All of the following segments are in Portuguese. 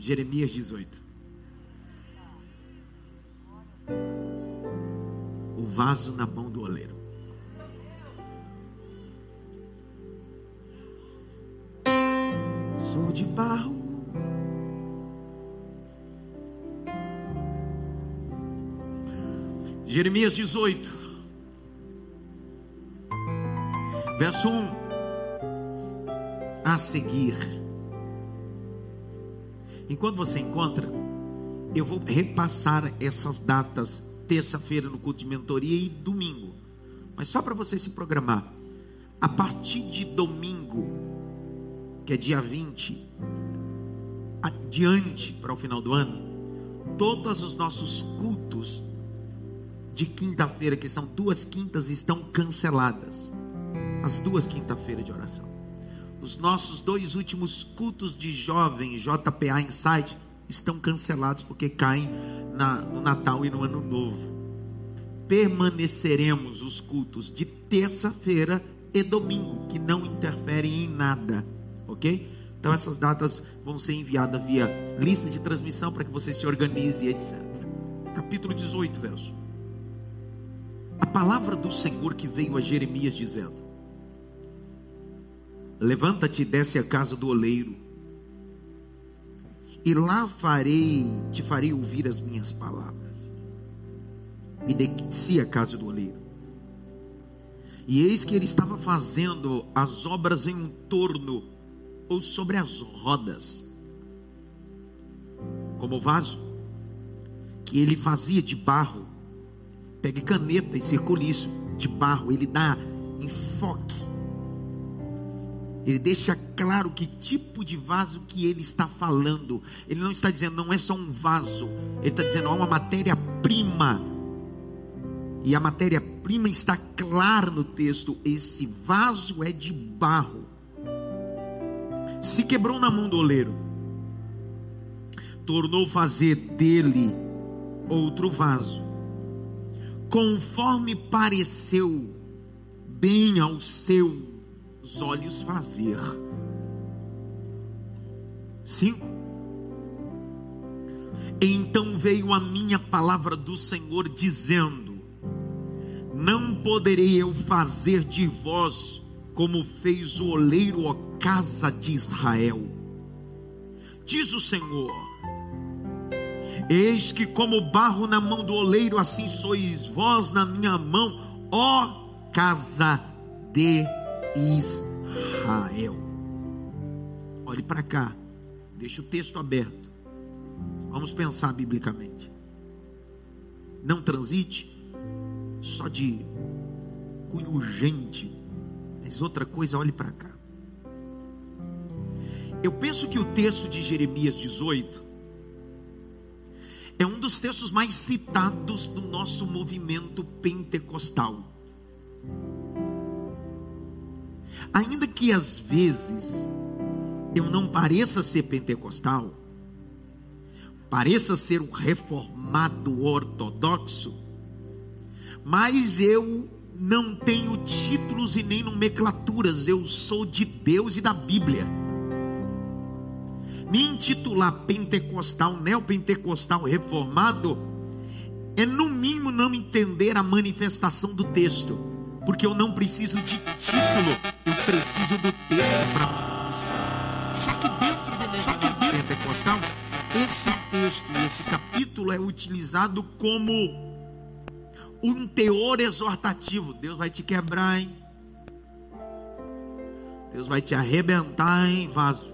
Jeremias 18. O vaso na mão do oleiro. Sou de barro. Jeremias 18, verso 1 a seguir. Enquanto você encontra, eu vou repassar essas datas, terça-feira no culto de mentoria e domingo. Mas só para você se programar. A partir de domingo, que é dia 20, adiante para o final do ano, todos os nossos cultos de quinta-feira, que são duas quintas, estão canceladas. As duas quinta-feiras de oração. Os nossos dois últimos cultos de jovem, JPA Insight, estão cancelados porque caem na, no Natal e no Ano Novo. Permaneceremos os cultos de terça-feira e domingo, que não interferem em nada, ok? Então essas datas vão ser enviadas via lista de transmissão para que você se organize, etc. Capítulo 18, verso a palavra do Senhor que veio a Jeremias dizendo: Levanta-te e desce à casa do oleiro, e lá farei, te farei ouvir as minhas palavras. E desci à casa do oleiro. E eis que ele estava fazendo as obras em um torno, ou sobre as rodas, como o vaso, que ele fazia de barro Pegue caneta e circule isso de barro. Ele dá enfoque. Ele deixa claro que tipo de vaso que ele está falando. Ele não está dizendo, não é só um vaso. Ele está dizendo, há uma matéria-prima. E a matéria-prima está clara no texto. Esse vaso é de barro. Se quebrou na mão do oleiro. Tornou fazer dele outro vaso conforme pareceu bem aos seus olhos fazer. Cinco. Então veio a minha palavra do Senhor dizendo: Não poderei eu fazer de vós como fez o oleiro, ó casa de Israel. Diz o Senhor: Eis que, como barro na mão do oleiro, assim sois vós na minha mão, ó casa de Israel. Olhe para cá, deixa o texto aberto. Vamos pensar biblicamente. Não transite só de cunho urgente, mas outra coisa, olhe para cá. Eu penso que o texto de Jeremias 18 é um dos textos mais citados do nosso movimento pentecostal. Ainda que às vezes eu não pareça ser pentecostal, pareça ser um reformado ortodoxo, mas eu não tenho títulos e nem nomenclaturas, eu sou de Deus e da Bíblia. Me intitular pentecostal, neopentecostal reformado, é no mínimo não entender a manifestação do texto, porque eu não preciso de título, eu preciso do texto para Só que dentro do só que dentro pentecostal, esse texto, esse capítulo é utilizado como um teor exortativo. Deus vai te quebrar, hein? Deus vai te arrebentar, hein, vaso?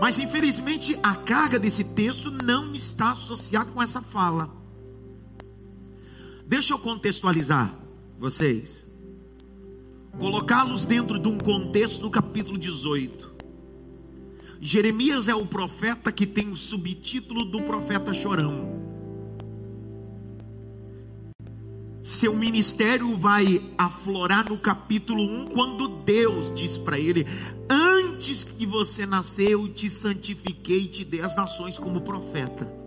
Mas infelizmente a carga desse texto não está associada com essa fala. Deixa eu contextualizar vocês. Colocá-los dentro de um contexto do capítulo 18. Jeremias é o profeta que tem o subtítulo do profeta chorão. Seu ministério vai aflorar no capítulo 1, quando Deus diz para ele: Antes que você nasceu, te santifiquei e te dei as nações como profeta.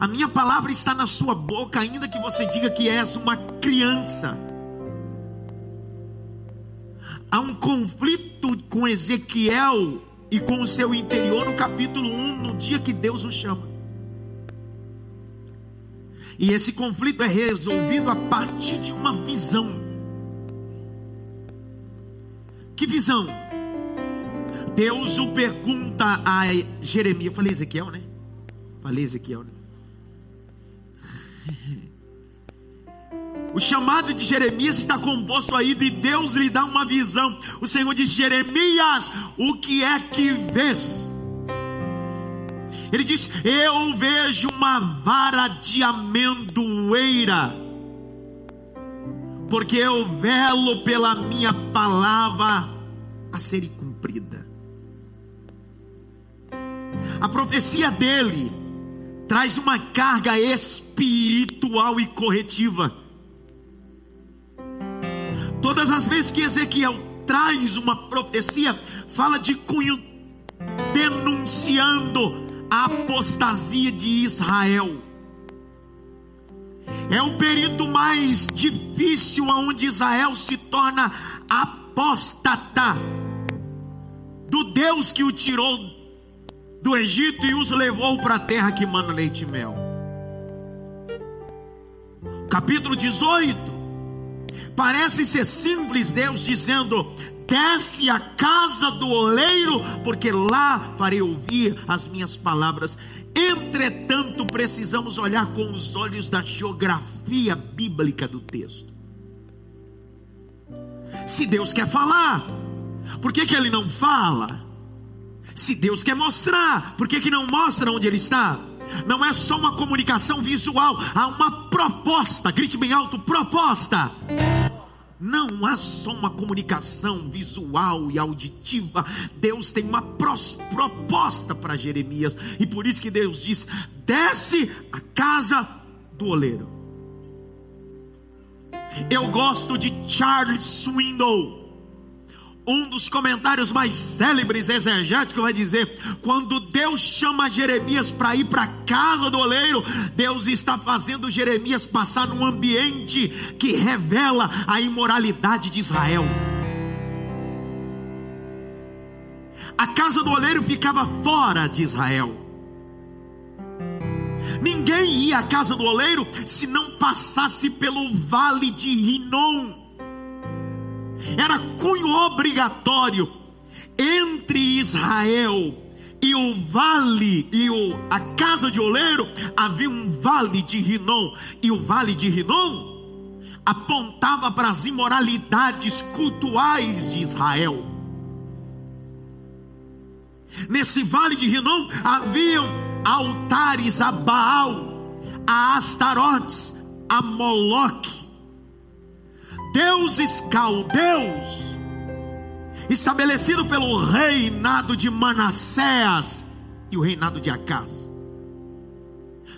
A minha palavra está na sua boca, ainda que você diga que és uma criança. há um conflito com Ezequiel e com o seu interior no capítulo 1, no dia que Deus o chama. E esse conflito é resolvido a partir de uma visão. Que visão? Deus o pergunta a Jeremias. Falei Ezequiel, né? Falei Ezequiel, né? O chamado de Jeremias está composto aí de Deus lhe dá uma visão. O Senhor diz: Jeremias, o que é que vês? Ele diz: Eu vejo uma vara de amendoeira, porque eu velo pela minha palavra a ser cumprida. A profecia dele traz uma carga espiritual e corretiva. Todas as vezes que Ezequiel traz uma profecia, fala de cunho denunciando a apostasia de Israel. É o período mais difícil onde Israel se torna apóstata do Deus que o tirou do Egito e os levou para a terra que manda leite e mel. Capítulo 18 Parece ser simples Deus dizendo: desce a casa do oleiro, porque lá farei ouvir as minhas palavras. Entretanto, precisamos olhar com os olhos da geografia bíblica do texto. Se Deus quer falar, por que, que ele não fala? Se Deus quer mostrar, por que, que não mostra onde ele está? Não é só uma comunicação visual, há uma proposta, grite bem alto: proposta. Não há só uma comunicação visual e auditiva. Deus tem uma proposta para Jeremias. E por isso que Deus diz: desce a casa do oleiro. Eu gosto de Charles Swindoll um dos comentários mais célebres exegéticos vai dizer: quando Deus chama Jeremias para ir para a casa do oleiro, Deus está fazendo Jeremias passar num ambiente que revela a imoralidade de Israel. A casa do oleiro ficava fora de Israel. Ninguém ia à casa do oleiro se não passasse pelo vale de Rinom era cunho obrigatório entre Israel e o vale e o, a casa de oleiro havia um vale de Rinom e o vale de Rinom apontava para as imoralidades cultuais de Israel. Nesse vale de Rinom haviam altares a Baal, a Astarotes, a Moloque, deuses caldeus, estabelecido pelo reinado de Manassés e o reinado de Acas.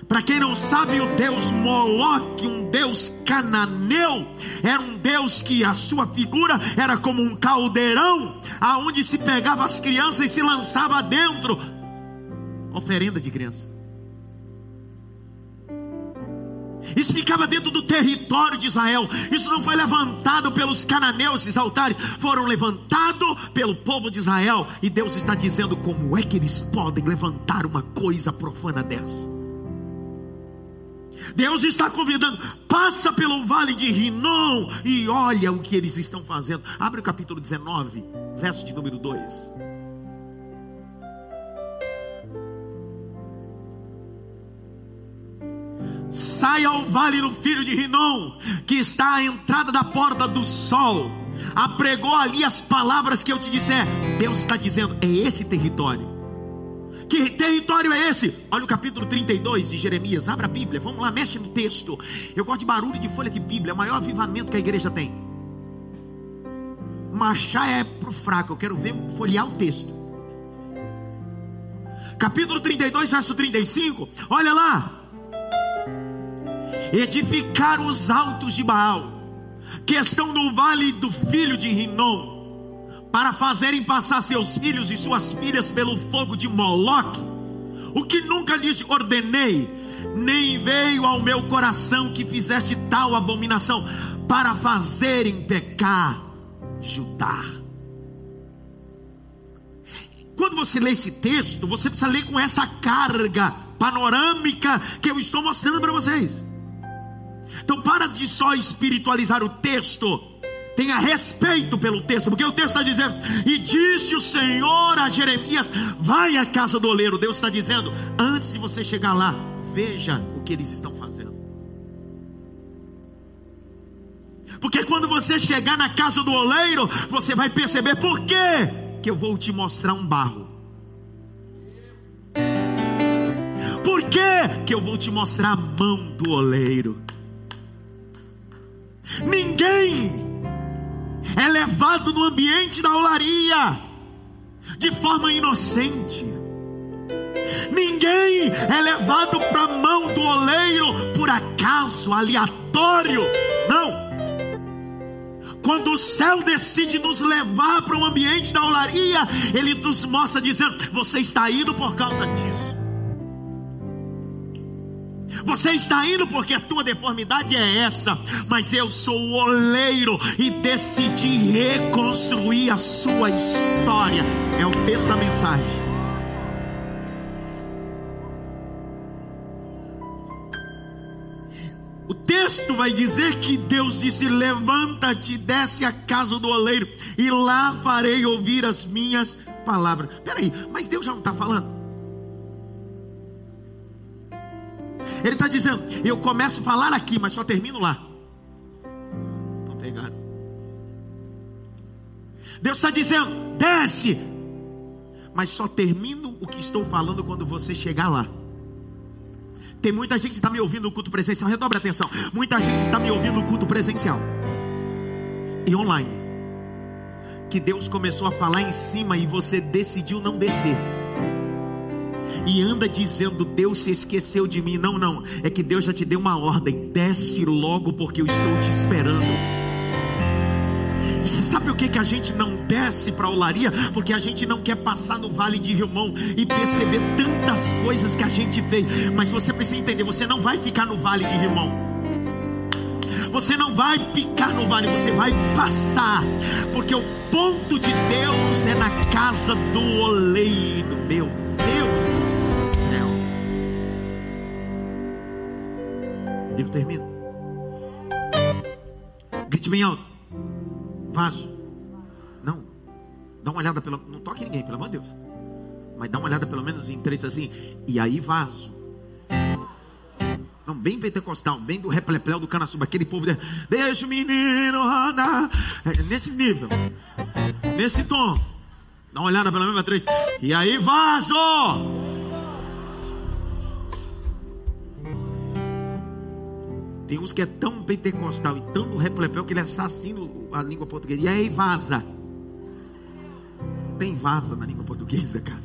Para quem não sabe, o deus Moloque, um deus cananeu, era um deus que a sua figura era como um caldeirão, aonde se pegava as crianças e se lançava dentro. Oferenda de criança. Isso ficava dentro do território de Israel. Isso não foi levantado pelos cananeus, esses altares foram levantados pelo povo de Israel. E Deus está dizendo como é que eles podem levantar uma coisa profana dessa. Deus está convidando, passa pelo vale de Rinom e olha o que eles estão fazendo. Abre o capítulo 19, verso de número 2. Saia ao vale do filho de Rinom, que está à entrada da porta do sol. Apregou ali as palavras que eu te disser. Deus está dizendo: é esse território. Que território é esse? Olha o capítulo 32 de Jeremias. Abra a Bíblia, vamos lá, mexe no texto. Eu gosto de barulho de folha de Bíblia, é o maior avivamento que a igreja tem. Marchar é pro fraco, eu quero ver folhear o texto. Capítulo 32, verso 35. Olha lá edificar os altos de Baal, que estão no vale do filho de Rinom, para fazerem passar seus filhos e suas filhas pelo fogo de Moloque, o que nunca lhes ordenei, nem veio ao meu coração que fizeste tal abominação, para fazerem pecar Judá. você lê esse texto, você precisa ler com essa carga panorâmica que eu estou mostrando para vocês. Então, para de só espiritualizar o texto, tenha respeito pelo texto, porque o texto está dizendo: E disse o Senhor a Jeremias: Vai à casa do oleiro. Deus está dizendo: Antes de você chegar lá, veja o que eles estão fazendo. Porque quando você chegar na casa do oleiro, você vai perceber por quê que eu vou te mostrar um barro. Por quê que eu vou te mostrar a mão do oleiro? Ninguém é levado no ambiente da olaria de forma inocente. Ninguém é levado para a mão do oleiro por acaso, aleatório. Não. Quando o céu decide nos levar para o ambiente da olaria, ele nos mostra dizendo: Você está indo por causa disso. Você está indo porque a tua deformidade é essa, mas eu sou o oleiro e decidi reconstruir a sua história. É o texto da mensagem. O texto vai dizer que Deus disse: Levanta-te, desce à casa do oleiro, e lá farei ouvir as minhas palavras. Peraí, mas Deus já não está falando? Ele está dizendo: Eu começo a falar aqui, mas só termino lá. Não pegaram. Deus está dizendo: Desce, mas só termino o que estou falando quando você chegar lá. Tem muita gente que está me ouvindo no culto presencial. Redobre a atenção. Muita gente está me ouvindo no culto presencial e online. Que Deus começou a falar em cima e você decidiu não descer e anda dizendo: Deus se esqueceu de mim. Não, não, é que Deus já te deu uma ordem: desce logo, porque eu estou te esperando. Você sabe o que, que a gente não desce para a olaria? Porque a gente não quer passar no vale de Rimão e perceber tantas coisas que a gente fez. Mas você precisa entender: você não vai ficar no vale de Rimão. Você não vai ficar no vale, você vai passar, porque o ponto de Deus é na casa do oleiro, meu Eu termino. Grite bem alto. Vaso. Não. Dá uma olhada pelo. Não toque ninguém, pelo amor de Deus. Mas dá uma olhada pelo menos em três assim. E aí, vaso. Não, bem pentecostal, bem do replepleu do Canasuba, aquele povo de, deixa o menino rodar. É, nesse nível, nesse tom. Dá uma olhada pelo menos três. E aí, vaso! Tem uns que é tão pentecostal e tão do replepel que ele assassina a língua portuguesa. E aí vaza. Tem vaza na língua portuguesa, cara.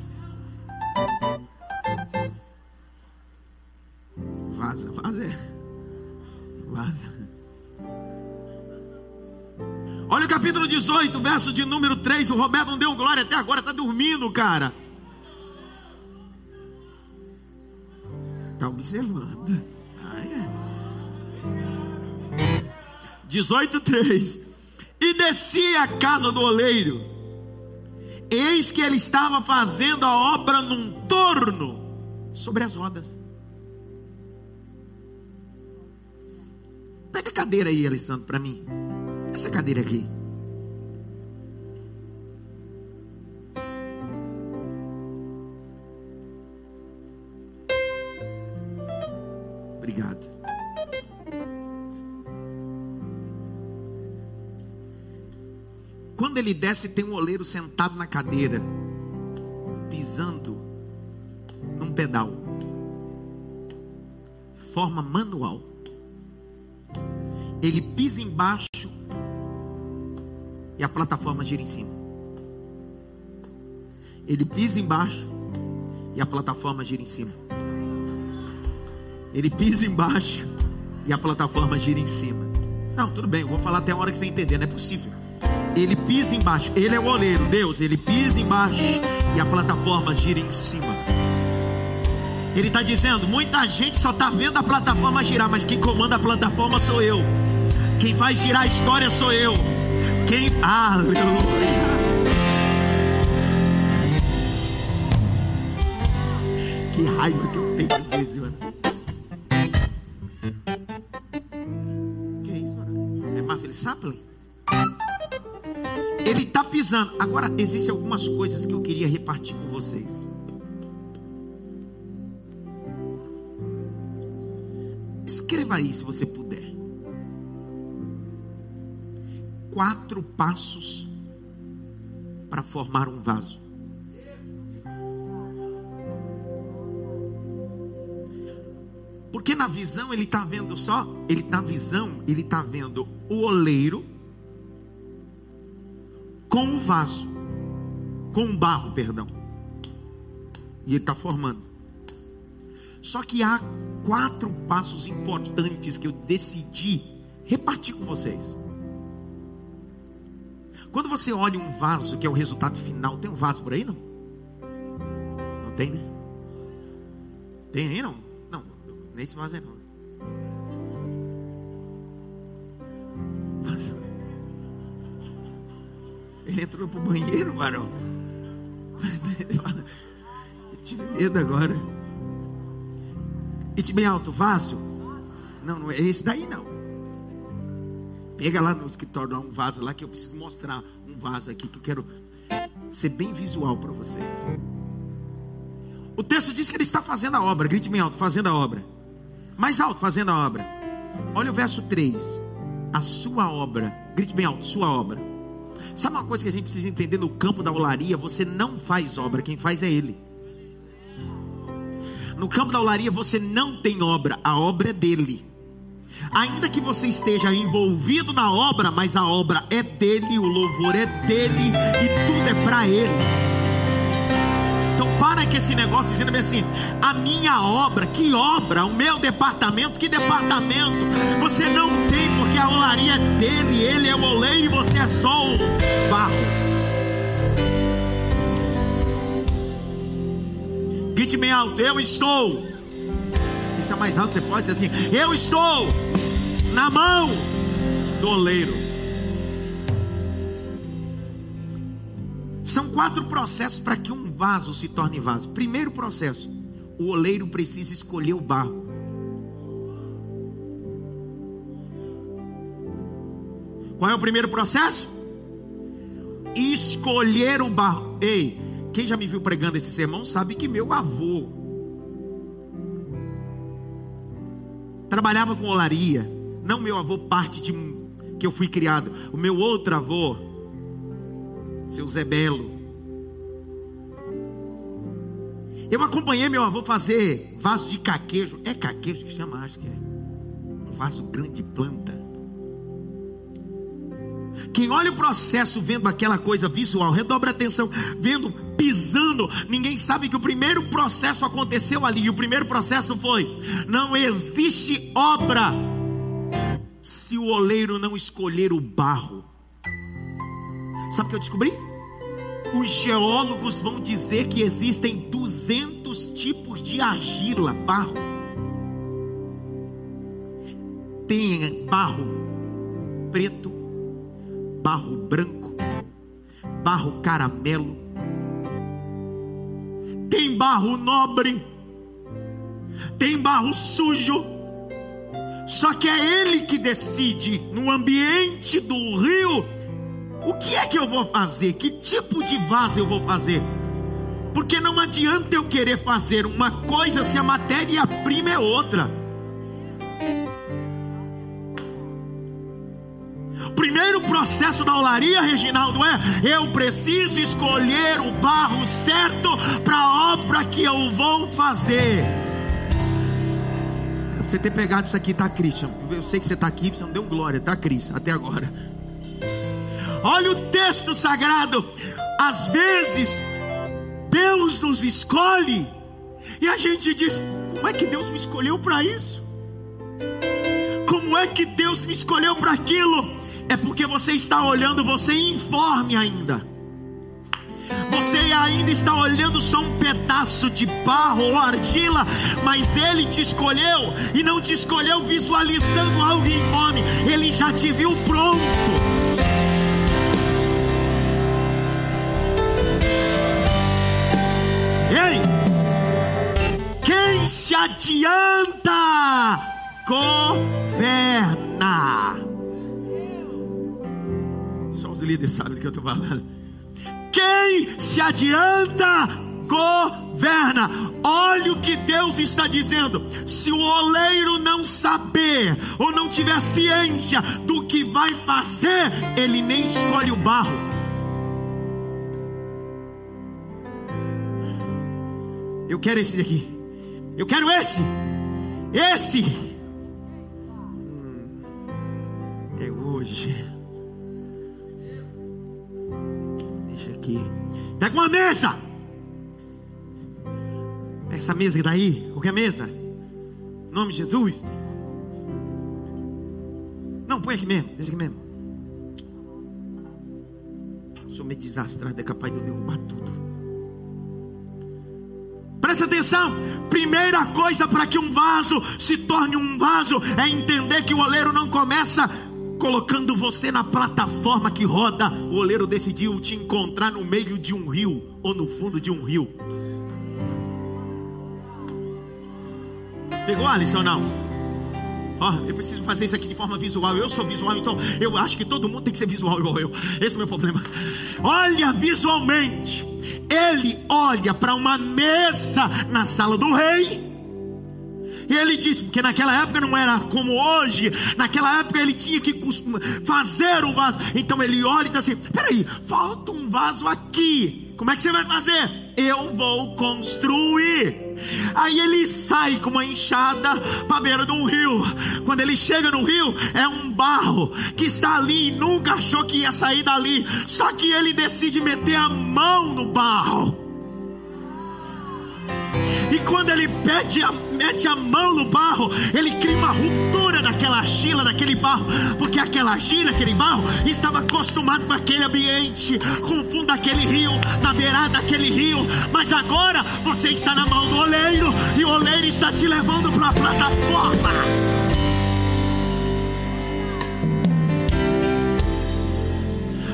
Vaza, vaza é. Vaza. Olha o capítulo 18, verso de número 3. O Roberto não deu glória até agora, está dormindo, cara. Está observando. 18:3 E descia a casa do oleiro. Eis que ele estava fazendo a obra num torno sobre as rodas. Pega a cadeira aí, Alessandro, para mim. Essa cadeira aqui. Obrigado. Quando ele desce, tem um oleiro sentado na cadeira, pisando num pedal, forma manual. Ele pisa embaixo e a plataforma gira em cima. Ele pisa embaixo e a plataforma gira em cima. Ele pisa embaixo e a plataforma gira em cima. Não, tudo bem, eu vou falar até a hora que você entender, não é possível. Ele pisa embaixo, ele é o oleiro, Deus, ele pisa embaixo e a plataforma gira em cima. Ele está dizendo: muita gente só está vendo a plataforma girar, mas quem comanda a plataforma sou eu. Quem faz girar a história sou eu. Quem. Aleluia. raiva que eu tenho vezes, mano. Agora, existem algumas coisas que eu queria repartir com vocês. Escreva aí se você puder. Quatro passos para formar um vaso. Porque na visão ele está vendo só, ele na visão ele está vendo o oleiro com o vaso, com o barro, perdão. E ele está formando. Só que há quatro passos importantes que eu decidi repartir com vocês. Quando você olha um vaso, que é o resultado final, tem um vaso por aí não? Não tem, né? Tem aí não? Não, nesse vaso aí não. Ele entrou pro banheiro, varão. Eu tive medo agora. E bem alto, vaso? Não, não é esse daí não. Pega lá no escritório um vaso lá que eu preciso mostrar um vaso aqui que eu quero ser bem visual para vocês. O texto diz que ele está fazendo a obra. Grite bem alto, fazendo a obra. Mais alto, fazendo a obra. Olha o verso 3. A sua obra. Grite bem alto, sua obra Sabe uma coisa que a gente precisa entender no campo da olaria? Você não faz obra, quem faz é Ele. No campo da olaria você não tem obra, a obra é dele. Ainda que você esteja envolvido na obra, mas a obra é dele, o louvor é dele e tudo é para ele para que esse negócio dizendo assim: a minha obra, que obra, o meu departamento, que departamento? Você não tem, porque a olaria é dele, ele é o oleiro e você é só o barro. Grite bem alto, eu estou. Isso é mais alto, você pode dizer assim: eu estou na mão do oleiro. São quatro processos para que um vaso se torne vaso. Primeiro processo: o oleiro precisa escolher o barro. Qual é o primeiro processo? Escolher o barro. Ei, quem já me viu pregando esse sermão sabe que meu avô trabalhava com olaria. Não meu avô parte de que eu fui criado. O meu outro avô seu Zé Belo. Eu acompanhei meu avô fazer vaso de caquejo. É caquejo que chama, acho que é. Um vaso grande de planta. Quem olha o processo vendo aquela coisa visual, redobra atenção, vendo, pisando, ninguém sabe que o primeiro processo aconteceu ali. E o primeiro processo foi: não existe obra se o oleiro não escolher o barro. Sabe o que eu descobri? Os geólogos vão dizer que existem 200 tipos de argila, barro. Tem barro preto, barro branco, barro caramelo, tem barro nobre, tem barro sujo. Só que é ele que decide no ambiente do rio o que é que eu vou fazer? Que tipo de vaso eu vou fazer? Porque não adianta eu querer fazer uma coisa se a matéria-prima é outra. Primeiro processo da olaria, Reginaldo, é eu preciso escolher o barro certo para a obra que eu vou fazer. Você ter pegado isso aqui, tá, Christian? Eu sei que você está aqui, você não deu glória, tá, Cris? Até agora. Olha o texto sagrado. Às vezes, Deus nos escolhe, e a gente diz: como é que Deus me escolheu para isso? Como é que Deus me escolheu para aquilo? É porque você está olhando você informe ainda. Você ainda está olhando só um pedaço de barro ou argila, mas Ele te escolheu e não te escolheu visualizando algo informe, Ele já te viu pronto. Ei! Quem adianta, governa. Os líderes sabem do que eu estou falando. Quem se adianta, governa. Olha o que Deus está dizendo. Se o oleiro não saber ou não tiver ciência do que vai fazer, ele nem escolhe o barro. Eu quero esse daqui. Eu quero esse. Esse. Hum, é hoje. Aqui. Pega uma mesa. Essa mesa que daí, qualquer mesa. Em nome de Jesus. Não, põe aqui mesmo, deixa aqui mesmo. Sou meio desastrado, é capaz de eu derrubar tudo. Presta atenção. Primeira coisa para que um vaso se torne um vaso é entender que o oleiro não começa colocando você na plataforma que roda. O oleiro decidiu te encontrar no meio de um rio ou no fundo de um rio. Pegou, Alisson, não? Ó, eu preciso fazer isso aqui de forma visual. Eu sou visual, então eu acho que todo mundo tem que ser visual igual eu. Esse é o meu problema. Olha visualmente. Ele olha para uma mesa na sala do rei. Ele diz, porque naquela época não era como hoje, naquela época ele tinha que fazer o vaso. Então ele olha e diz assim: peraí, falta um vaso aqui. Como é que você vai fazer? Eu vou construir. Aí ele sai com uma enxada para a beira de um rio. Quando ele chega no rio, é um barro que está ali e nunca achou que ia sair dali. Só que ele decide meter a mão no barro. E quando ele mete a, mete a mão no barro, ele cria uma ruptura daquela argila, daquele barro, porque aquela argila, aquele barro, estava acostumado com aquele ambiente, com o fundo daquele rio, na beirada daquele rio. Mas agora você está na mão do oleiro e o oleiro está te levando para a plataforma.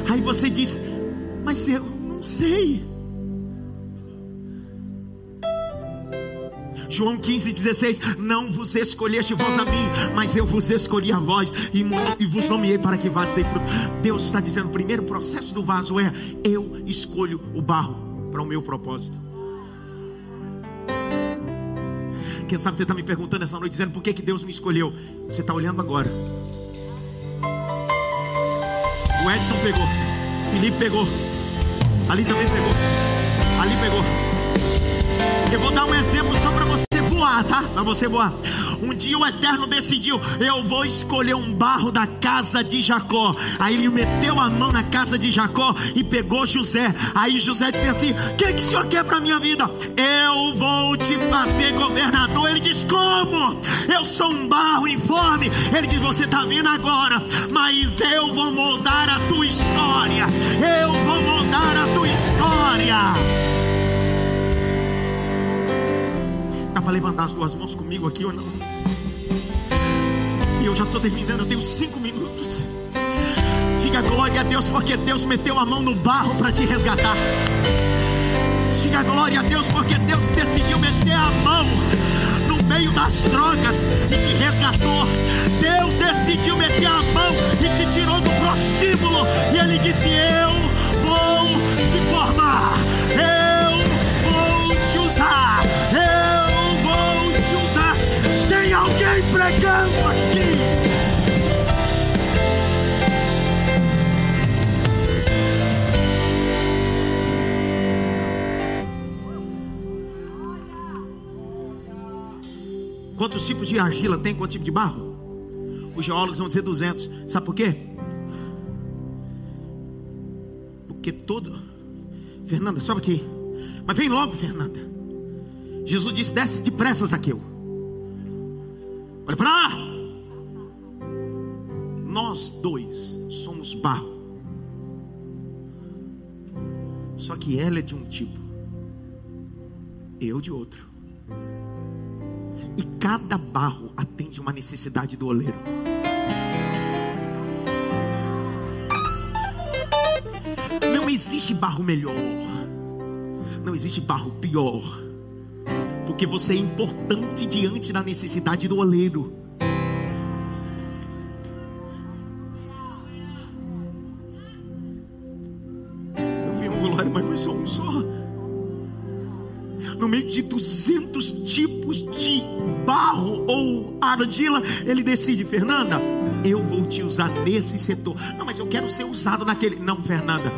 Aí você diz, mas eu não sei. João 15, 16: Não vos escolheste vós a mim, mas eu vos escolhi a vós e, e vos nomeei para que vós dei fruto. Deus está dizendo: o primeiro processo do vaso é eu escolho o barro para o meu propósito. Quem sabe você está me perguntando essa noite, dizendo por que, que Deus me escolheu? Você está olhando agora. O Edson pegou, Felipe pegou, ali também pegou, ali pegou. Eu vou dar um exemplo só para você voar, tá? Para você voar. Um dia o Eterno decidiu: eu vou escolher um barro da casa de Jacó. Aí ele meteu a mão na casa de Jacó e pegou José. Aí José disse assim: O que, que o senhor quer para minha vida? Eu vou te fazer governador. Ele diz: Como? Eu sou um barro informe. Ele diz: Você está vendo agora, mas eu vou moldar a tua história. Eu vou moldar a tua história. Para levantar as duas mãos comigo aqui ou não? E eu já estou terminando, eu tenho cinco minutos. Diga glória a Deus, porque Deus meteu a mão no barro para te resgatar. Diga glória a Deus, porque Deus decidiu meter a mão no meio das drogas e te resgatou. Deus decidiu meter a mão e te tirou do prostíbulo. E Ele disse: Eu vou te formar, eu vou te usar. Eu alguém pregando aqui. Quantos tipos de argila tem? Quanto tipo de barro? Os geólogos vão dizer 200. Sabe por quê? Porque todo. Fernanda, sobe aqui. Mas vem logo, Fernanda. Jesus disse: desce depressa, Zaqueu. Olha para lá. Nós dois somos barro. Só que ela é de um tipo, eu de outro. E cada barro atende uma necessidade do oleiro. Não existe barro melhor. Não existe barro pior. Porque você é importante diante da necessidade do oleiro. Eu vi um glória, mas foi só um só. No meio de 200 tipos de barro ou argila, ele decide, Fernanda, eu vou te usar nesse setor. Não, mas eu quero ser usado naquele. Não, Fernanda,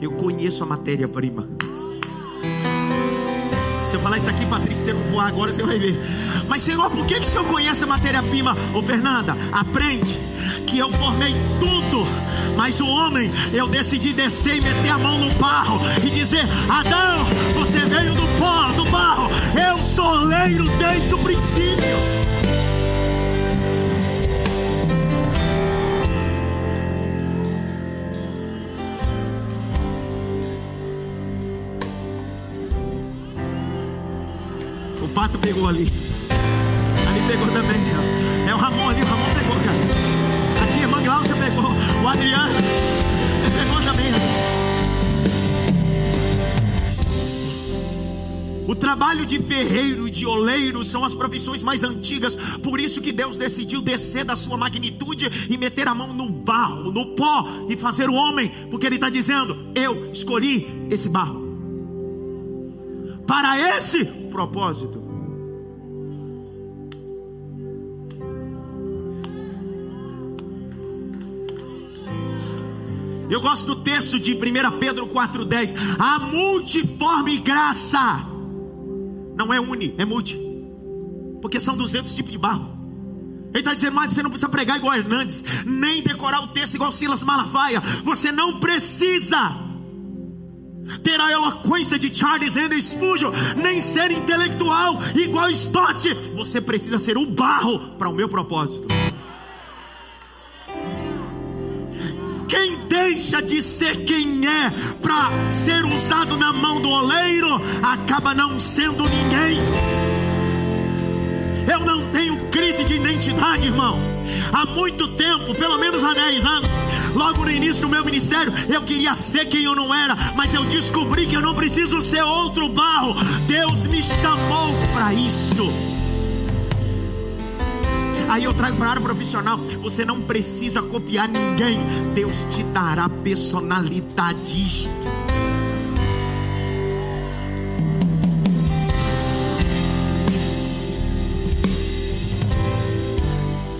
eu conheço a matéria-prima. Se eu falar isso aqui, Patrícia, você voar agora, você vai ver. Mas, Senhor, por que, que o Senhor conhece a matéria-prima? Ô, Fernanda, aprende que eu formei tudo. Mas o homem, eu decidi descer e meter a mão no barro e dizer: Adão, você veio do pó, do barro. Eu sou oleiro desde o princípio. Pato pegou ali. Ali pegou também. Ó. É o Ramon ali, o Ramon pegou, cara. Aqui, irmã Glaucia pegou. O Adriano pegou também. O trabalho de ferreiro e de oleiro são as profissões mais antigas, por isso que Deus decidiu descer da sua magnitude e meter a mão no barro, no pó e fazer o homem, porque Ele está dizendo: Eu escolhi esse barro para esse propósito. Eu gosto do texto de 1 Pedro 4,10. A multiforme graça não é uni, é multi, porque são 200 tipos de barro. Ele está dizendo, mas você não precisa pregar igual Hernandes, nem decorar o texto igual Silas Malafaia. Você não precisa ter a eloquência de Charles Henry Spurgeon, nem ser intelectual igual Stott. Você precisa ser o barro para o meu propósito. Deixa de ser quem é para ser usado na mão do oleiro, acaba não sendo ninguém. Eu não tenho crise de identidade, irmão. Há muito tempo, pelo menos há 10 anos, logo no início do meu ministério, eu queria ser quem eu não era, mas eu descobri que eu não preciso ser outro barro. Deus me chamou para isso. Aí eu trago para a área profissional. Você não precisa copiar ninguém. Deus te dará personalidade.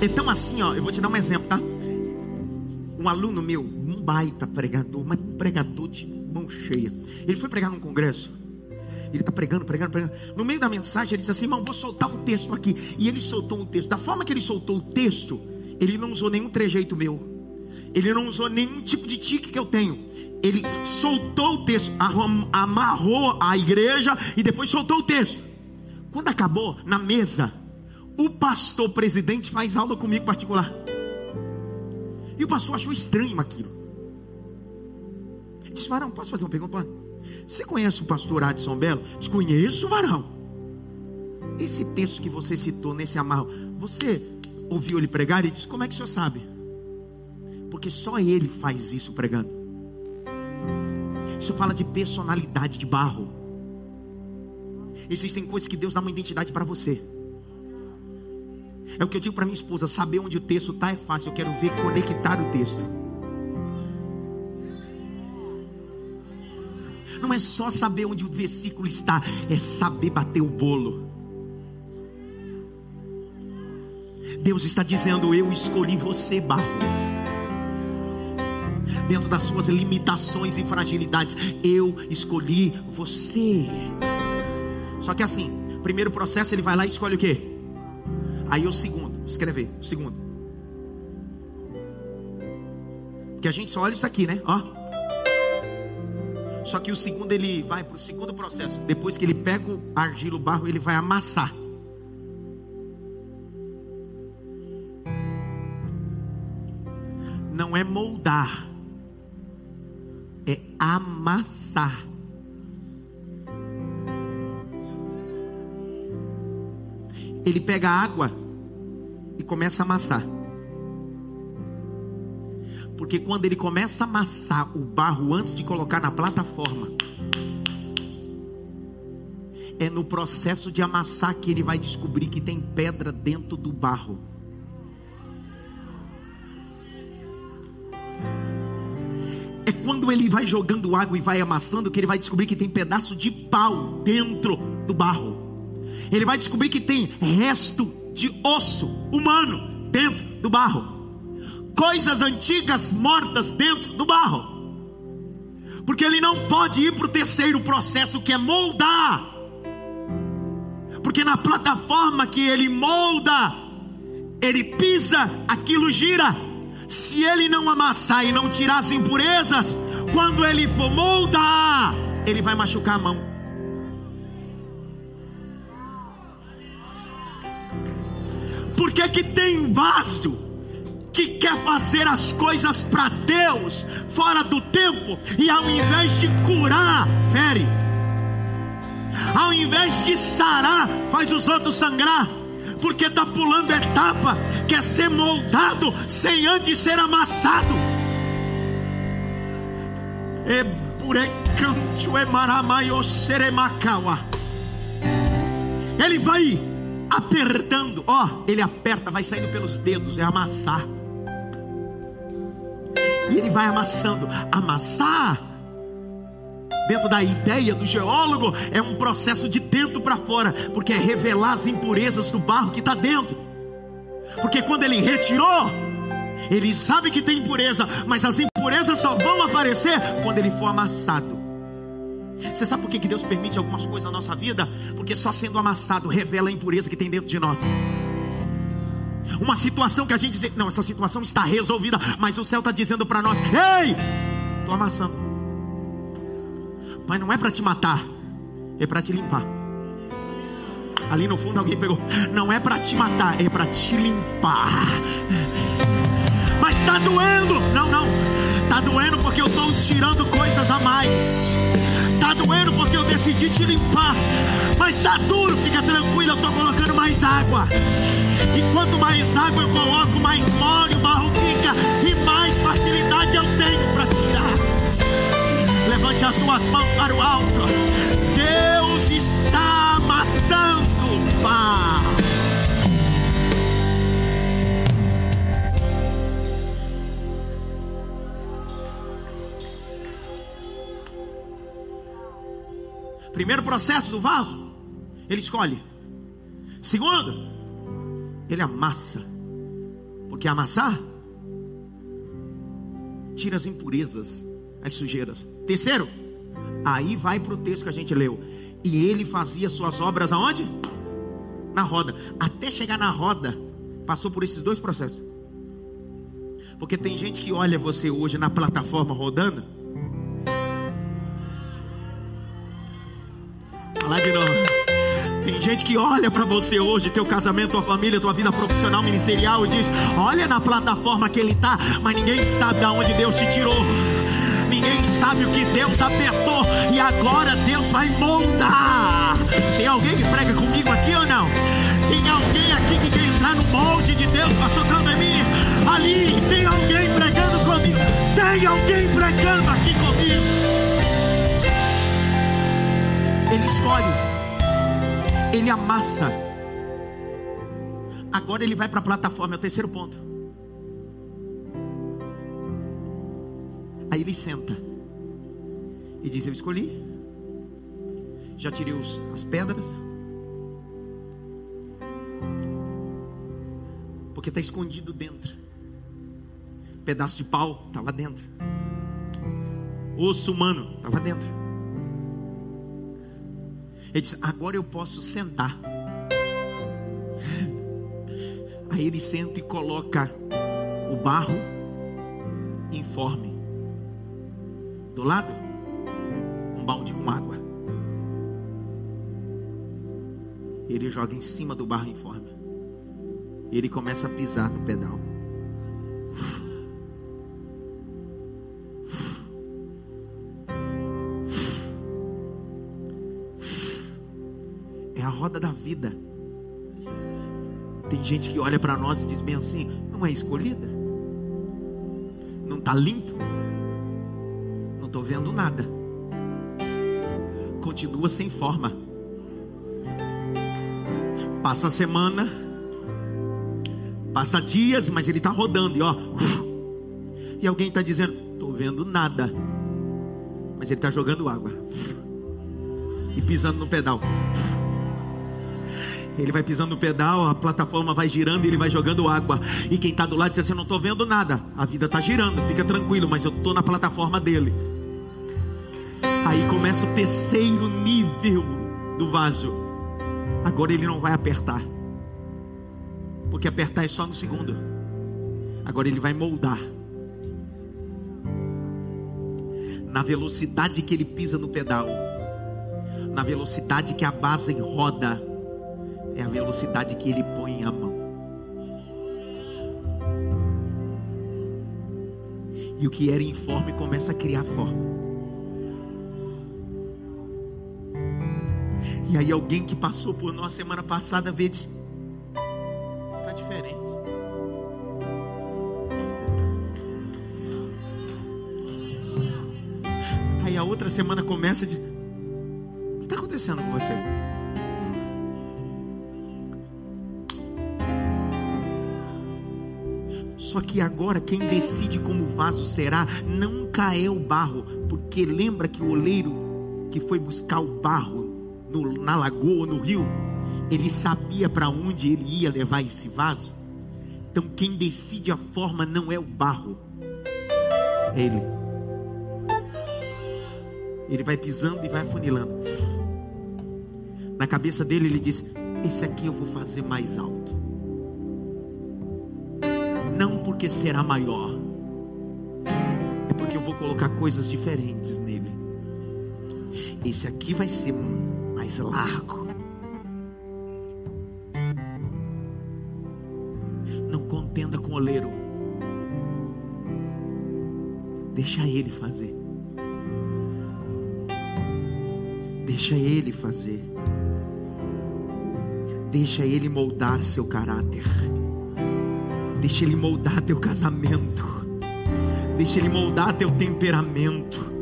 Então assim, ó, eu vou te dar um exemplo, tá? Um aluno meu, um baita pregador, mas um pregador de mão cheia. Ele foi pregar num congresso. Ele está pregando, pregando, pregando. No meio da mensagem, ele disse assim: irmão, vou soltar um texto aqui. E ele soltou um texto. Da forma que ele soltou o texto, ele não usou nenhum trejeito meu. Ele não usou nenhum tipo de tique que eu tenho. Ele soltou o texto, amarrou a igreja e depois soltou o texto. Quando acabou, na mesa, o pastor presidente faz aula comigo particular. E o pastor achou estranho aquilo. Ele disse: Varão, posso fazer uma pergunta? Você conhece o pastor Adson Belo? Desconheço, varão. Esse texto que você citou nesse amarro, você ouviu ele pregar e disse: Como é que o senhor sabe? Porque só ele faz isso pregando. Isso fala de personalidade de barro. Existem coisas que Deus dá uma identidade para você. É o que eu digo para minha esposa: saber onde o texto está é fácil. Eu quero ver conectar o texto. Não é só saber onde o versículo está, é saber bater o bolo. Deus está dizendo: Eu escolhi você, barro. Dentro das suas limitações e fragilidades, eu escolhi você. Só que assim, primeiro processo ele vai lá e escolhe o quê? Aí o segundo, escrever, o segundo. Que a gente só olha isso aqui, né? Ó. Só que o segundo ele vai para o segundo processo. Depois que ele pega o argila, o barro, ele vai amassar. Não é moldar, é amassar. Ele pega a água e começa a amassar. Porque quando ele começa a amassar o barro antes de colocar na plataforma, É no processo de amassar que ele vai descobrir que tem pedra dentro do barro. É quando ele vai jogando água e vai amassando que ele vai descobrir que tem pedaço de pau dentro do barro. Ele vai descobrir que tem resto de osso humano dentro do barro. Coisas antigas mortas dentro do barro. Porque ele não pode ir para o terceiro processo que é moldar. Porque na plataforma que ele molda, ele pisa, aquilo gira se ele não amassar e não tirar as impurezas, quando ele for moldar, ele vai machucar a mão. Por que que tem vaso que quer fazer as coisas para Deus fora do tempo e ao invés de curar, fere? Ao invés de sarar, faz os outros sangrar porque está pulando etapa, quer ser moldado sem antes ser amassado. Ele vai apertando, ó, ele aperta, vai saindo pelos dedos, é amassar. Ele vai amassando, amassar dentro da ideia do geólogo, é um processo de dentro para fora, porque é revelar as impurezas do barro que está dentro. Porque quando ele retirou, ele sabe que tem impureza, mas as impurezas só vão aparecer quando ele for amassado. Você sabe por que Deus permite algumas coisas na nossa vida? Porque só sendo amassado revela a impureza que tem dentro de nós. Uma situação que a gente diz, não, essa situação está resolvida, mas o céu está dizendo para nós: ei, estou amassando. Mas não é para te matar, é para te limpar. Ali no fundo alguém pegou. Não é para te matar, é para te limpar. Mas está doendo. Não, não. Está doendo porque eu estou tirando coisas a mais. Está doendo porque eu decidi te limpar. Mas está duro, fica tranquilo, eu estou colocando mais água. E quanto mais água eu coloco, mais mole o barro fica. E mais facilidade eu tenho para tirar. Levante as suas mãos para o alto. Deus está Primeiro processo do vaso, ele escolhe. Segundo, ele amassa. Porque amassar tira as impurezas as sujeiras. Terceiro, aí vai para o texto que a gente leu. E ele fazia suas obras aonde? Na roda. Até chegar na roda, passou por esses dois processos. Porque tem gente que olha você hoje na plataforma rodando. Falar de novo. Tem gente que olha para você hoje, teu casamento, tua família, tua vida profissional, ministerial, e diz: Olha na plataforma que ele está, mas ninguém sabe de onde Deus te tirou ninguém sabe o que Deus apertou e agora Deus vai moldar. Tem alguém que prega comigo aqui ou não? Tem alguém aqui que quer entrar no molde de Deus, pastor Claudemir? Ali, tem alguém pregando comigo? Tem alguém pregando aqui escolhe, ele amassa. Agora ele vai para a plataforma, é o terceiro ponto. Aí ele senta e diz: Eu escolhi, já tirei os, as pedras, porque está escondido dentro. Pedaço de pau estava dentro, osso humano estava dentro. Ele diz: Agora eu posso sentar. Aí ele senta e coloca o barro informe do lado, um balde com água. Ele joga em cima do barro informe. Ele começa a pisar no pedal. Vida. Tem gente que olha para nós e diz bem assim: não é escolhida, não está limpo estou vendo nada. Continua sem forma. Passa a semana, passa dias, mas ele está rodando e ó. E alguém está dizendo: estou vendo nada, mas ele está jogando água e pisando no pedal. Ele vai pisando no pedal, a plataforma vai girando e ele vai jogando água. E quem está do lado diz assim: Eu não estou vendo nada. A vida está girando, fica tranquilo, mas eu estou na plataforma dele. Aí começa o terceiro nível do vaso. Agora ele não vai apertar, porque apertar é só no segundo. Agora ele vai moldar. Na velocidade que ele pisa no pedal, na velocidade que a base roda é a velocidade que ele põe a mão. E o que era informe começa a criar forma. E aí alguém que passou por nós semana passada vê diz: está diferente. Aí a outra semana começa de o que está acontecendo com você? Só que agora quem decide como o vaso será nunca é o barro, porque lembra que o oleiro que foi buscar o barro no, na lagoa, no rio, ele sabia para onde ele ia levar esse vaso. Então quem decide a forma não é o barro, é ele. Ele vai pisando e vai afunilando. Na cabeça dele ele diz: Esse aqui eu vou fazer mais alto porque será maior, é porque eu vou colocar coisas diferentes nele. Esse aqui vai ser mais largo. Não contenda com o oleiro. Deixa ele fazer. Deixa ele fazer. Deixa ele moldar seu caráter. Deixa Ele moldar teu casamento. Deixa Ele moldar teu temperamento.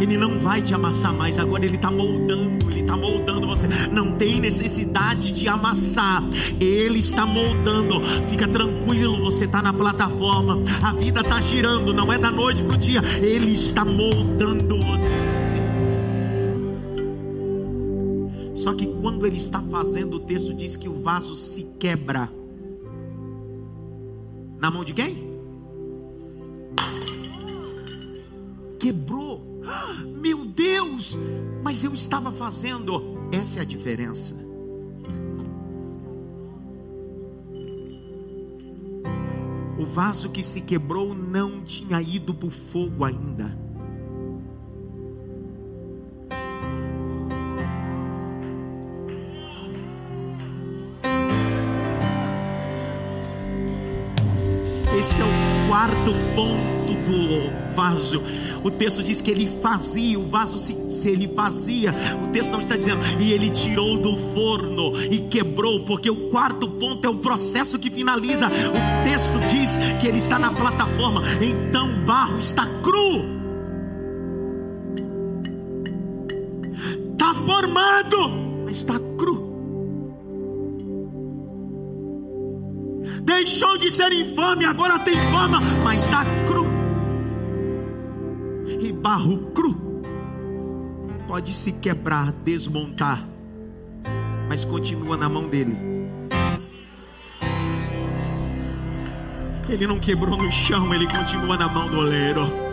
Ele não vai te amassar mais, agora Ele está moldando, Ele está moldando você. Não tem necessidade de amassar, Ele está moldando. Fica tranquilo, você está na plataforma, a vida está girando, não é da noite para o dia, Ele está moldando você. Só que quando Ele está fazendo, o texto diz que o vaso se quebra. Na mão de quem? Quebrou. Meu Deus! Mas eu estava fazendo. Essa é a diferença. O vaso que se quebrou não tinha ido para o fogo ainda. Esse é o quarto ponto do vaso. O texto diz que ele fazia, o vaso se, se, ele fazia, o texto não está dizendo, e ele tirou do forno e quebrou, porque o quarto ponto é o processo que finaliza. O texto diz que ele está na plataforma, então o barro está cru, deixou de ser infame, agora tem fama, mas está cru. E barro cru pode se quebrar, desmontar, mas continua na mão dele. Ele não quebrou no chão, ele continua na mão do oleiro.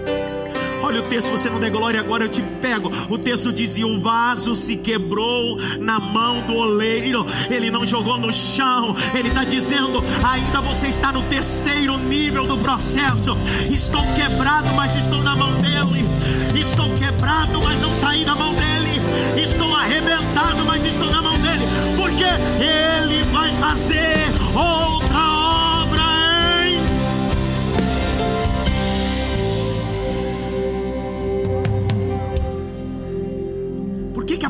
Olha o texto, você não der glória agora, eu te pego. O texto dizia: o vaso se quebrou na mão do oleiro, ele não jogou no chão. Ele está dizendo: ainda você está no terceiro nível do processo. Estou quebrado, mas estou na mão dele. Estou quebrado, mas não saí da mão dele. Estou arrebentado, mas estou na mão dele. Porque ele vai fazer outra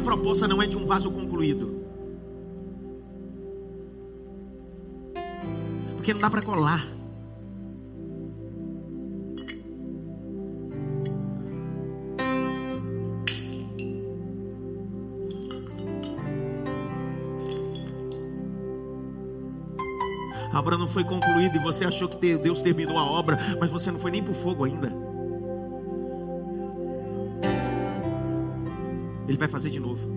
proposta não é de um vaso concluído. Porque não dá para colar. A obra não foi concluída e você achou que Deus terminou a obra, mas você não foi nem para o fogo ainda. Ele vai fazer de novo.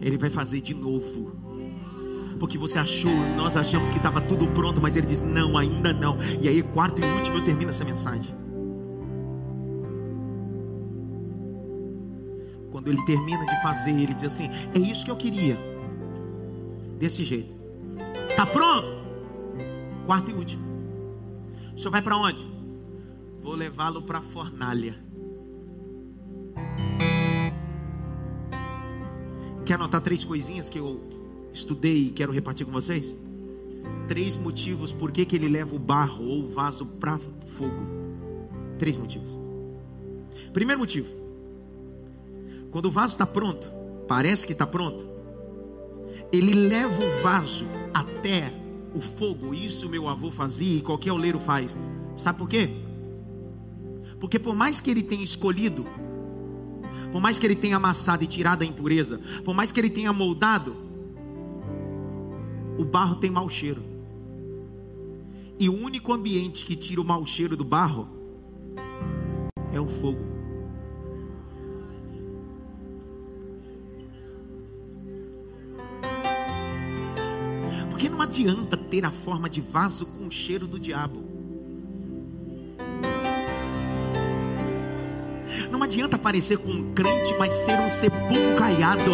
Ele vai fazer de novo. Porque você achou, nós achamos que estava tudo pronto, mas ele diz: não, ainda não. E aí, quarto e último, eu termino essa mensagem. Quando ele termina de fazer, ele diz assim: é isso que eu queria. Desse jeito. Tá pronto? Quarto e último. O senhor vai para onde? Vou levá-lo para a fornalha. Quer anotar três coisinhas que eu estudei e quero repartir com vocês? Três motivos por que, que ele leva o barro ou o vaso para fogo. Três motivos. Primeiro motivo: quando o vaso está pronto, parece que está pronto, ele leva o vaso até o fogo. Isso meu avô fazia e qualquer oleiro faz. Sabe por quê? Porque por mais que ele tenha escolhido por mais que ele tenha amassado e tirado a impureza, por mais que ele tenha moldado, o barro tem mau cheiro. E o único ambiente que tira o mau cheiro do barro é o fogo. Porque não adianta ter a forma de vaso com o cheiro do diabo. Adianta parecer com um crente, mas ser um sepulcro caiado.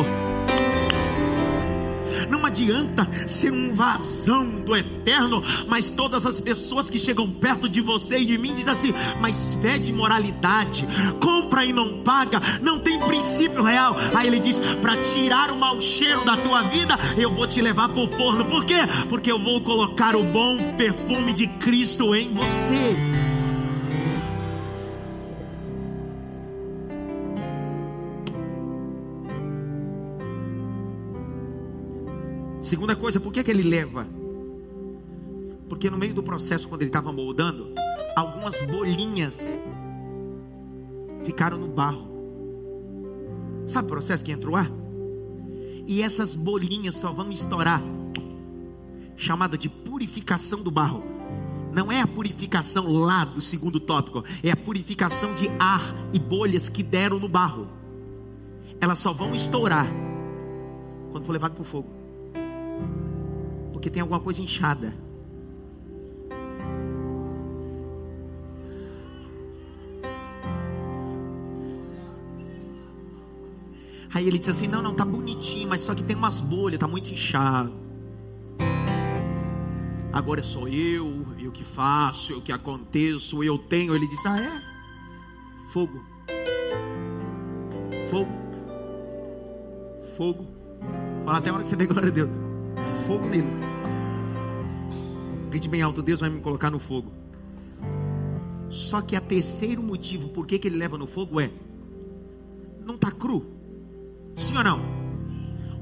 Não adianta ser um vazão do eterno, mas todas as pessoas que chegam perto de você e de mim dizem assim: mas fé de moralidade, compra e não paga, não tem princípio real. Aí ele diz: para tirar o mau cheiro da tua vida, eu vou te levar para o forno. Por quê? Porque eu vou colocar o bom perfume de Cristo em você. Coisa, por que, que ele leva? Porque no meio do processo, quando ele estava moldando, algumas bolinhas ficaram no barro. Sabe o processo que entrou ar? E essas bolinhas só vão estourar, chamada de purificação do barro. Não é a purificação lá do segundo tópico, é a purificação de ar e bolhas que deram no barro. Elas só vão estourar quando for levado para o fogo porque tem alguma coisa inchada. Aí ele diz assim: Não, não, tá bonitinho, mas só que tem umas bolhas, tá muito inchado. Agora é só eu, eu que faço, eu que aconteço, eu tenho. Ele diz: Ah, é? Fogo. Fogo. Fogo. Fala até a hora que você dê glória a Deus. Fogo nele. Grite bem alto, Deus vai me colocar no fogo. Só que a terceiro motivo por que, ele leva no fogo é: não está cru. Sim ou não?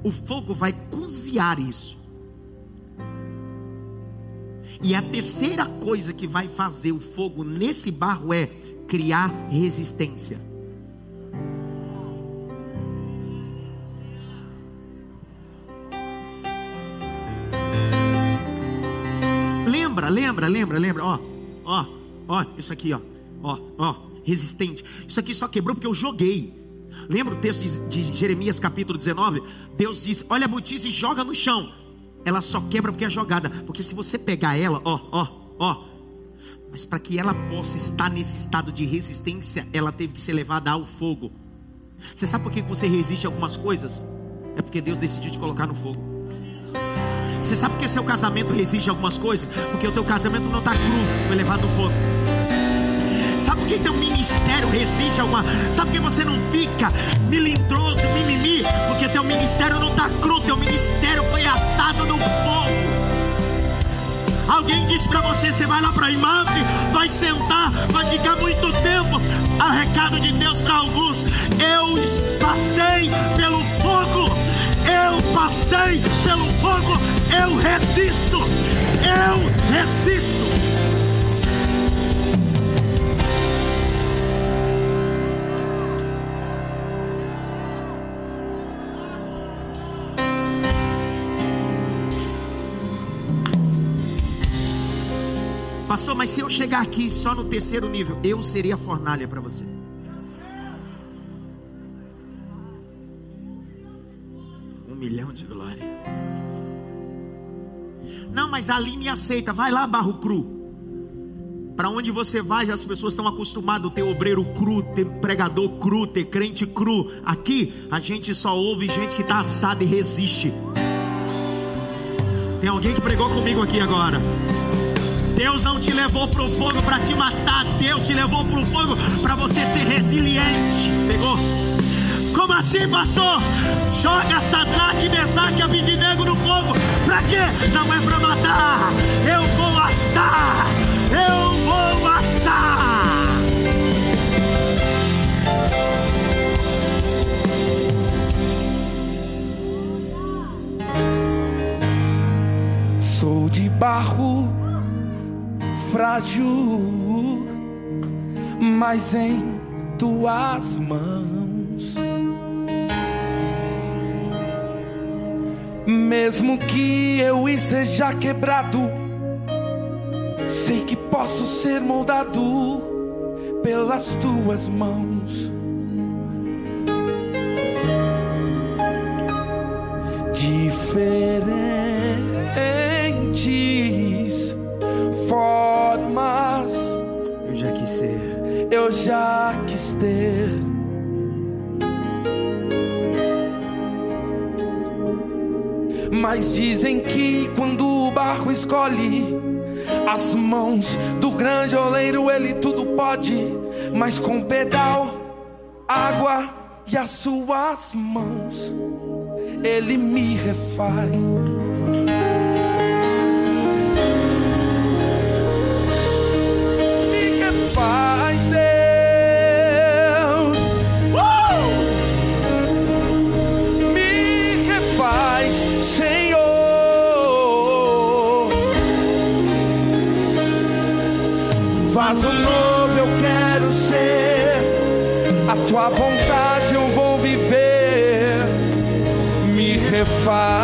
O fogo vai cozinhar isso. E a terceira coisa que vai fazer o fogo nesse barro é criar resistência. Lembra, lembra, ó, ó, ó, isso aqui, ó, ó, ó, resistente. Isso aqui só quebrou porque eu joguei. Lembra o texto de, de Jeremias capítulo 19? Deus diz: Olha a botija e joga no chão. Ela só quebra porque é jogada. Porque se você pegar ela, ó, ó, ó. Mas para que ela possa estar nesse estado de resistência, ela teve que ser levada ao fogo. Você sabe por que você resiste a algumas coisas? É porque Deus decidiu te colocar no fogo. Você sabe por que seu casamento resiste algumas coisas? Porque o teu casamento não está cru, foi levado no fogo. Sabe por que teu ministério resiste alguma? Sabe por que você não fica milindroso, mimimi? Porque teu ministério não está cru, teu ministério foi assado no fogo. Alguém disse para você, você vai lá para a imagem, vai sentar, vai ficar muito tempo. A recado de Deus para alguns: eu passei pelo fogo, eu passei pelo fogo, eu resisto, eu resisto. Pastor, mas se eu chegar aqui só no terceiro nível, eu seria fornalha para você. Milhão de glória. Não, mas ali me aceita. Vai lá, barro cru. Para onde você vai, as pessoas estão acostumadas a ter obreiro cru, ter pregador cru, ter crente cru. Aqui, a gente só ouve gente que está assada e resiste. Tem alguém que pregou comigo aqui agora. Deus não te levou para o fogo para te matar. Deus te levou para o fogo para você ser resiliente. Pegou? Como assim, pastor? Joga Sadraque, Mesaque e Abidinego no fogo. Para quê? Não é para matar. Eu vou assar. Eu vou assar. Sou de barro frágil, mas em tuas mãos. Mesmo que eu esteja quebrado, sei que posso ser moldado pelas tuas mãos. Diferentes formas Eu já quis ser. eu já Mas dizem que quando o barro escolhe as mãos do grande oleiro, ele tudo pode. Mas com pedal, água e as suas mãos, ele me refaz. Refaz,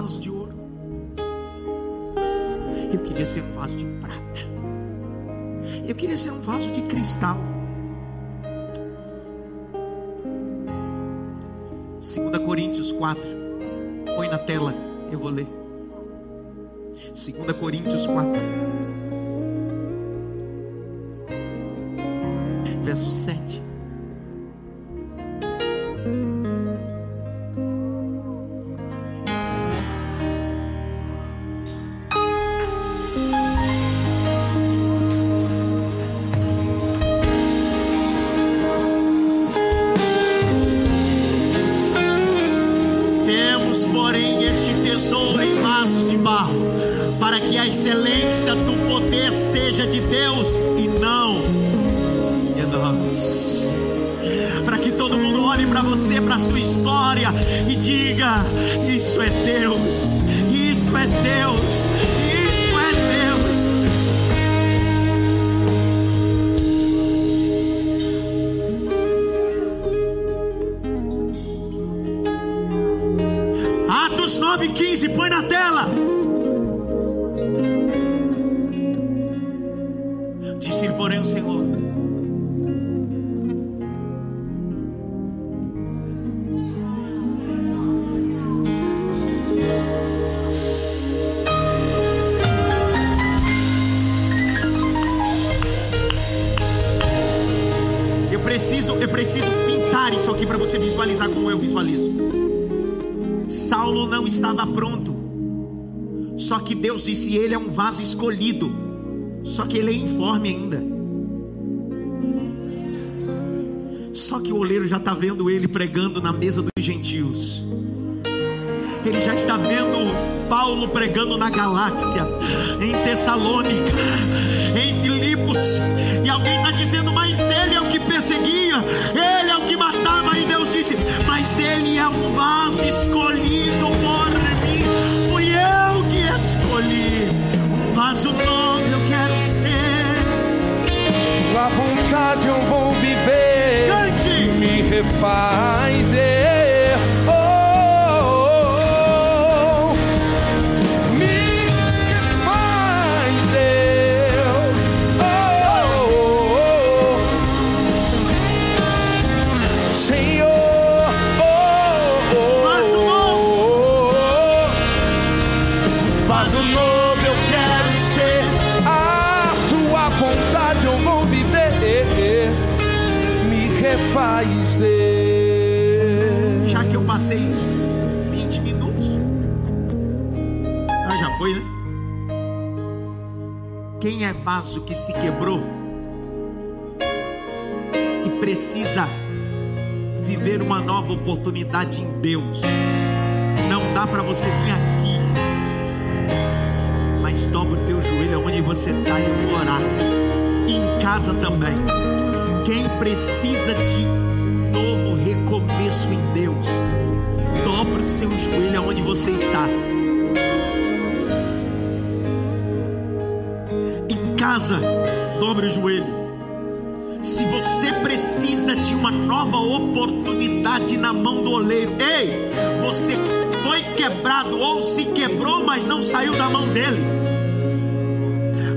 vaso de ouro. Eu queria ser um vaso de prata. Eu queria ser um vaso de cristal. 2 Coríntios 4. Põe na tela, eu vou ler. 2 Coríntios 4. Verso 7. Tesouro em vasos de barro, para que a excelência do poder seja de Deus e não de nós. Para que todo mundo olhe para você, para a sua história e diga: Isso é Deus, isso é Deus, Atos 9,15, põe na tela. Deus disse: Ele é um vaso escolhido. Só que ele é informe ainda. Só que o oleiro já está vendo ele pregando na mesa dos gentios. Ele já está vendo Paulo pregando na galáxia, em Tessalônica, em Filipos, e alguém está dizendo, mas ele é o que perseguia, ele é o que matava, e Deus disse, mas ele é um vaso escolhido por um vaso novo eu quero ser. Tua vontade eu vou viver. Cante! Me refaz. Vaso que se quebrou e precisa viver uma nova oportunidade em Deus? Não dá para você vir aqui, mas dobra o teu joelho aonde você está e orar. E em casa também. Quem precisa de um novo recomeço em Deus, dobra o seu joelho aonde você está. Casa, dobre o joelho. Se você precisa de uma nova oportunidade na mão do oleiro, ei, você foi quebrado ou se quebrou, mas não saiu da mão dele.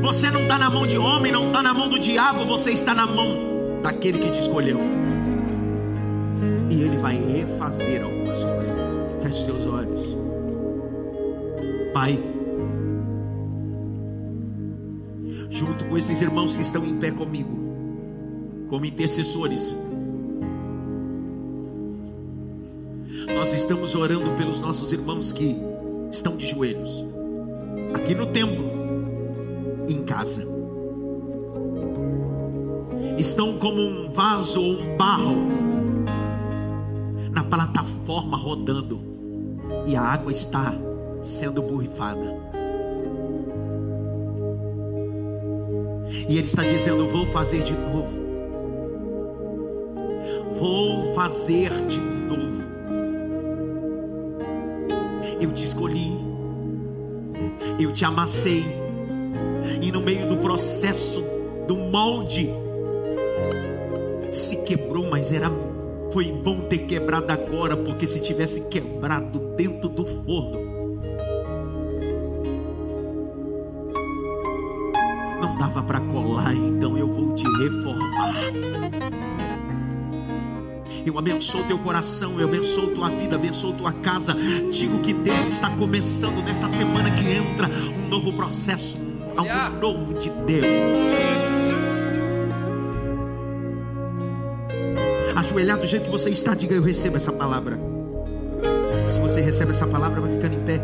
Você não está na mão de homem, não está na mão do diabo, você está na mão daquele que te escolheu. E ele vai refazer algumas coisas. Feche seus olhos. Pai, esses irmãos que estão em pé comigo, como intercessores, nós estamos orando pelos nossos irmãos que estão de joelhos, aqui no templo, em casa. Estão como um vaso ou um barro na plataforma rodando, e a água está sendo borrifada. E ele está dizendo: Vou fazer de novo. Vou fazer de novo. Eu te escolhi, eu te amassei, e no meio do processo do molde se quebrou, mas era foi bom ter quebrado agora, porque se tivesse quebrado dentro do forno, para colar, então eu vou te reformar. Eu abençoo teu coração, eu abençoo tua vida, abençoo tua casa. Digo que Deus está começando nessa semana que entra um novo processo, algo novo de Deus. Ajoelhado do jeito que você está, diga eu recebo essa palavra. Se você recebe essa palavra, vai ficando em pé.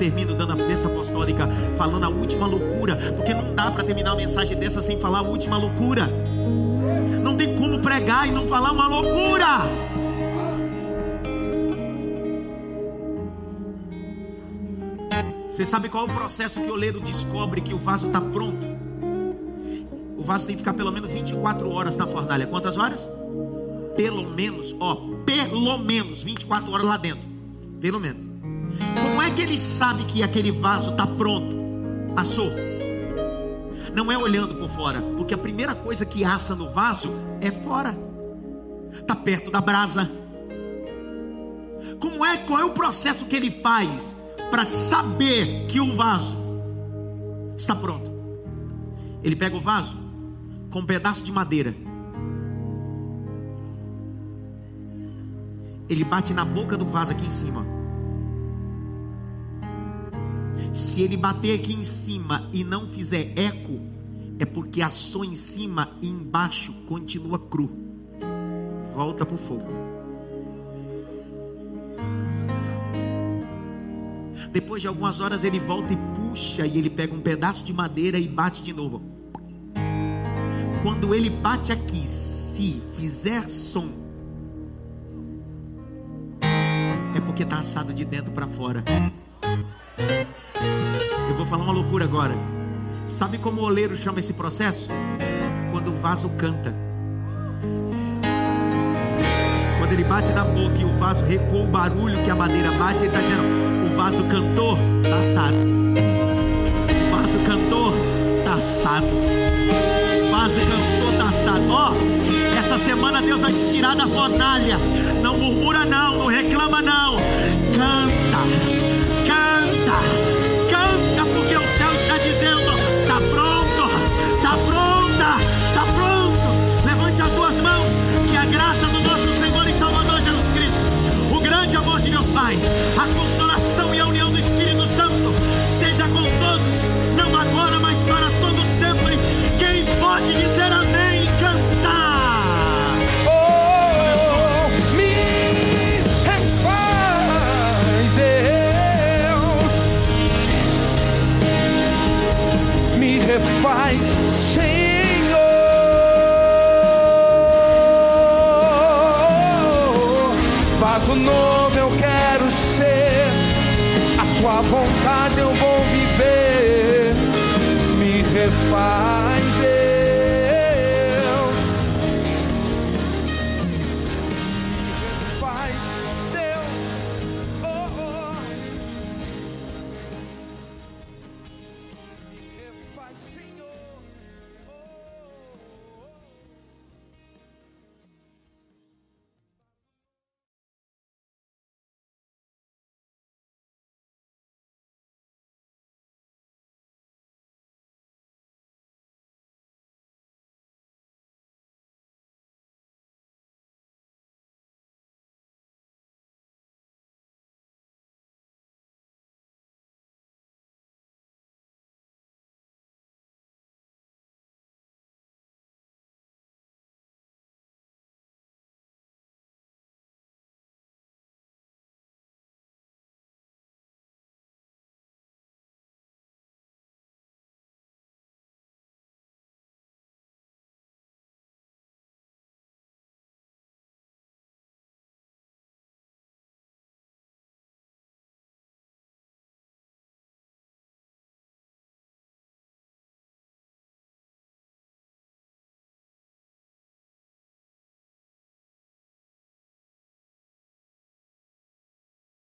Termino dando a bênção apostólica, falando a última loucura. Porque não dá para terminar uma mensagem dessa sem falar a última loucura. Não tem como pregar e não falar uma loucura. Você sabe qual é o processo que o oleiro descobre que o vaso está pronto? O vaso tem que ficar pelo menos 24 horas na fornalha. Quantas horas? Pelo menos, ó, pelo menos 24 horas lá dentro. Pelo menos. Que ele sabe que aquele vaso está pronto? Assou. Não é olhando por fora, porque a primeira coisa que assa no vaso é fora. Está perto da brasa. Como é? Qual é o processo que ele faz para saber que o vaso está pronto? Ele pega o vaso com um pedaço de madeira. Ele bate na boca do vaso aqui em cima. Se ele bater aqui em cima e não fizer eco, é porque assou em cima e embaixo continua cru. Volta para o fogo. Depois de algumas horas ele volta e puxa e ele pega um pedaço de madeira e bate de novo. Quando ele bate aqui, se fizer som, é porque está assado de dentro para fora. Eu vou falar uma loucura agora. Sabe como o oleiro chama esse processo? Quando o vaso canta. Quando ele bate na boca e o vaso recuou o barulho que a madeira bate, ele está dizendo: o vaso cantor está assado. O vaso cantor está assado. O vaso cantor está assado. Ó, oh, essa semana Deus vai te tirar da fornalha. Não murmura, não, não reclama, não. Canta.